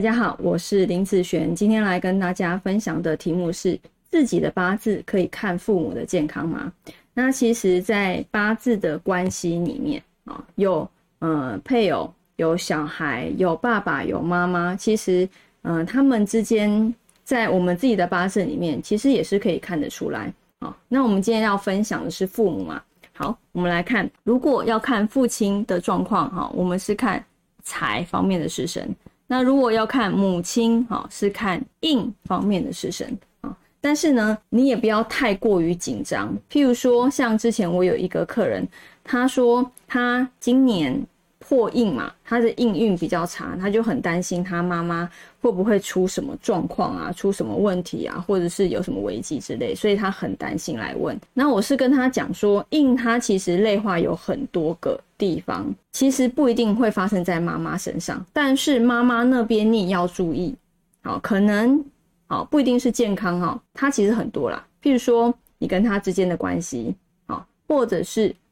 大家好，我是林子璇，今天来跟大家分享的题目是：自己的八字可以看父母的健康吗？那其实，在八字的关系里面啊，有呃配偶、有小孩、有爸爸、有妈妈，其实嗯，他们之间在我们自己的八字里面，其实也是可以看得出来。好，那我们今天要分享的是父母嘛？好，我们来看，如果要看父亲的状况哈，我们是看财方面的食神。那如果要看母亲，哈，是看印方面的食神啊。但是呢，你也不要太过于紧张。譬如说，像之前我有一个客人，他说他今年。破印嘛，他的印运比较差，他就很担心他妈妈会不会出什么状况啊，出什么问题啊，或者是有什么危机之类，所以他很担心来问。那我是跟他讲说，印它其实内化有很多个地方，其实不一定会发生在妈妈身上，但是妈妈那边你要注意，好，可能好不一定是健康哈，它其实很多啦，譬如说你跟他之间的关系，好，或者是。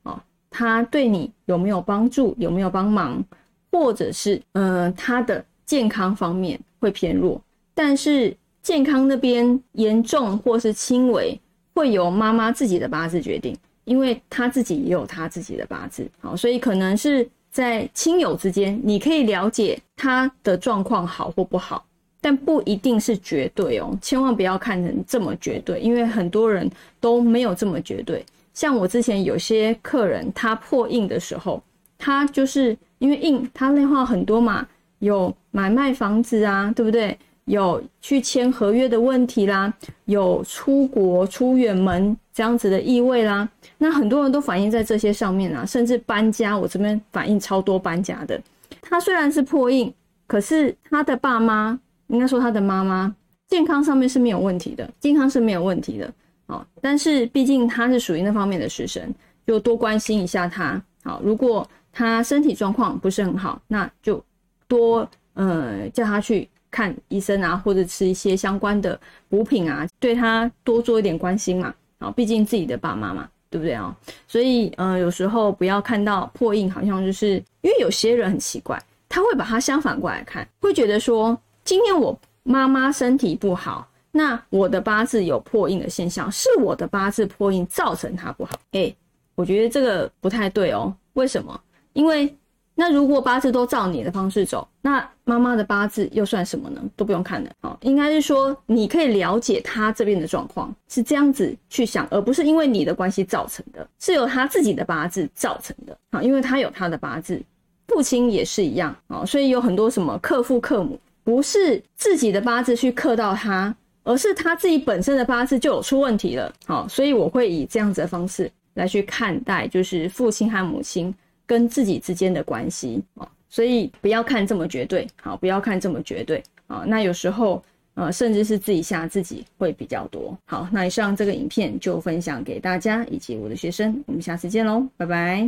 他对你有没有帮助？有没有帮忙？或者是，呃，他的健康方面会偏弱，但是健康那边严重或是轻微，会由妈妈自己的八字决定，因为他自己也有他自己的八字，好，所以可能是在亲友之间，你可以了解他的状况好或不好，但不一定是绝对哦，千万不要看成这么绝对，因为很多人都没有这么绝对。像我之前有些客人，他破印的时候，他就是因为印他内化很多嘛，有买卖房子啊，对不对？有去签合约的问题啦，有出国出远门这样子的意味啦。那很多人都反映在这些上面啊，甚至搬家，我这边反映超多搬家的。他虽然是破印，可是他的爸妈，应该说他的妈妈，健康上面是没有问题的，健康是没有问题的。哦，但是毕竟他是属于那方面的食神，就多关心一下他。好，如果他身体状况不是很好，那就多呃叫他去看医生啊，或者吃一些相关的补品啊，对他多做一点关心嘛。啊，毕竟自己的爸妈嘛，对不对啊？所以呃，有时候不要看到破印，好像就是因为有些人很奇怪，他会把它相反过来看，会觉得说今天我妈妈身体不好。那我的八字有破印的现象，是我的八字破印造成它不好。哎，我觉得这个不太对哦。为什么？因为那如果八字都照你的方式走，那妈妈的八字又算什么呢？都不用看了哦。应该是说，你可以了解他这边的状况是这样子去想，而不是因为你的关系造成的，是由他自己的八字造成的啊。因为他有他的八字，父亲也是一样啊。所以有很多什么克父克母，不是自己的八字去克到他。而是他自己本身的八字就有出问题了，好，所以我会以这样子的方式来去看待，就是父亲和母亲跟自己之间的关系。啊，所以不要看这么绝对，好，不要看这么绝对。啊，那有时候呃，甚至是自己吓自己会比较多。好，那以上这个影片就分享给大家以及我的学生，我们下次见喽，拜拜。